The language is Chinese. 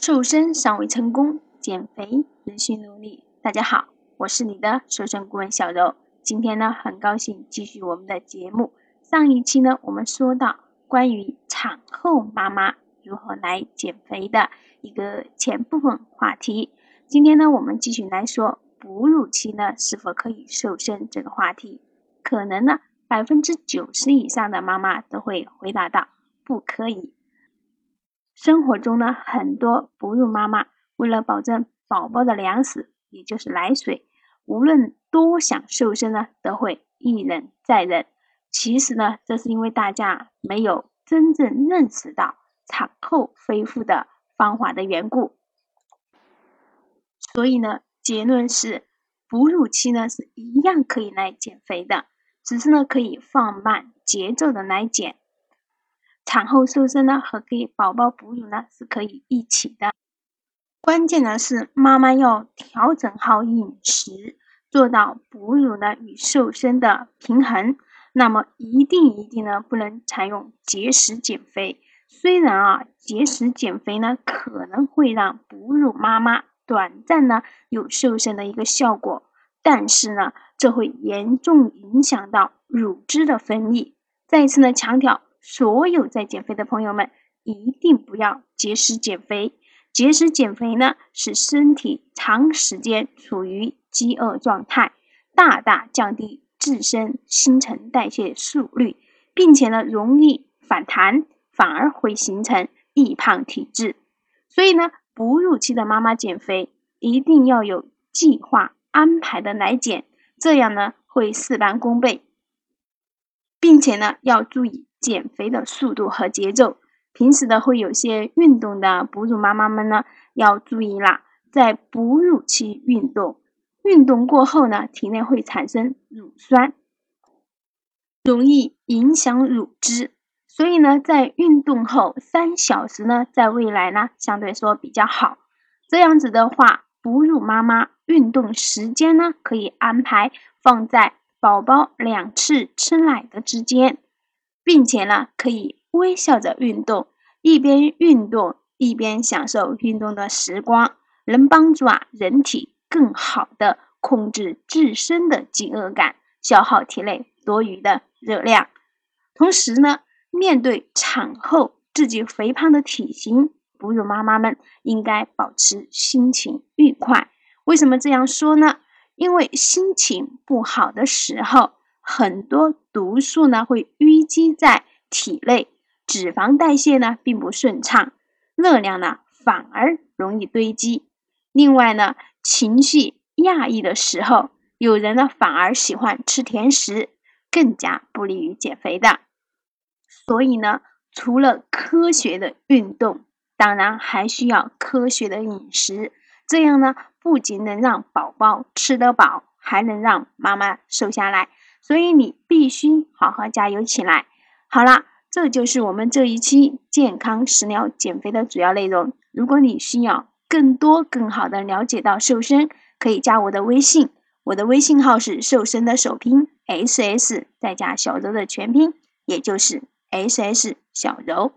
瘦身尚未成功，减肥仍需努力。大家好，我是你的瘦身顾问小柔。今天呢，很高兴继续我们的节目。上一期呢，我们说到关于产后妈妈如何来减肥的一个前部分话题。今天呢，我们继续来说哺乳期呢是否可以瘦身这个话题。可能呢，百分之九十以上的妈妈都会回答到不可以。生活中呢，很多哺乳妈妈为了保证宝宝的粮食，也就是奶水，无论多想瘦身呢，都会一忍再忍。其实呢，这是因为大家没有真正认识到产后恢复的方法的缘故。所以呢，结论是，哺乳期呢是一样可以来减肥的，只是呢可以放慢节奏的来减。产后瘦身呢，和给宝宝哺乳呢是可以一起的。关键呢是妈妈要调整好饮食，做到哺乳呢与瘦身的平衡。那么一定一定呢不能采用节食减肥。虽然啊节食减肥呢可能会让哺乳妈妈短暂呢有瘦身的一个效果，但是呢这会严重影响到乳汁的分泌。再次呢强调。所有在减肥的朋友们，一定不要节食减肥。节食减肥呢，使身体长时间处于饥饿状态，大大降低自身新陈代谢速率，并且呢，容易反弹，反而会形成易胖体质。所以呢，哺乳期的妈妈减肥一定要有计划安排的来减，这样呢，会事半功倍，并且呢，要注意。减肥的速度和节奏，平时的会有些运动的哺乳妈妈们呢，要注意啦，在哺乳期运动，运动过后呢，体内会产生乳酸，容易影响乳汁，所以呢，在运动后三小时呢，在未来呢，相对说比较好。这样子的话，哺乳妈妈运动时间呢，可以安排放在宝宝两次吃奶的之间。并且呢，可以微笑着运动，一边运动一边享受运动的时光，能帮助啊人体更好的控制自身的饥饿感，消耗体内多余的热量。同时呢，面对产后自己肥胖的体型，哺乳妈妈们应该保持心情愉快。为什么这样说呢？因为心情不好的时候。很多毒素呢会淤积在体内，脂肪代谢呢并不顺畅，热量呢反而容易堆积。另外呢，情绪压抑的时候，有人呢反而喜欢吃甜食，更加不利于减肥的。所以呢，除了科学的运动，当然还需要科学的饮食，这样呢不仅能让宝宝吃得饱，还能让妈妈瘦下来。所以你必须好好加油起来。好了，这就是我们这一期健康食疗减肥的主要内容。如果你需要更多更好的了解到瘦身，可以加我的微信，我的微信号是瘦身的首拼 S S 再加小柔的全拼，也就是 S S 小柔。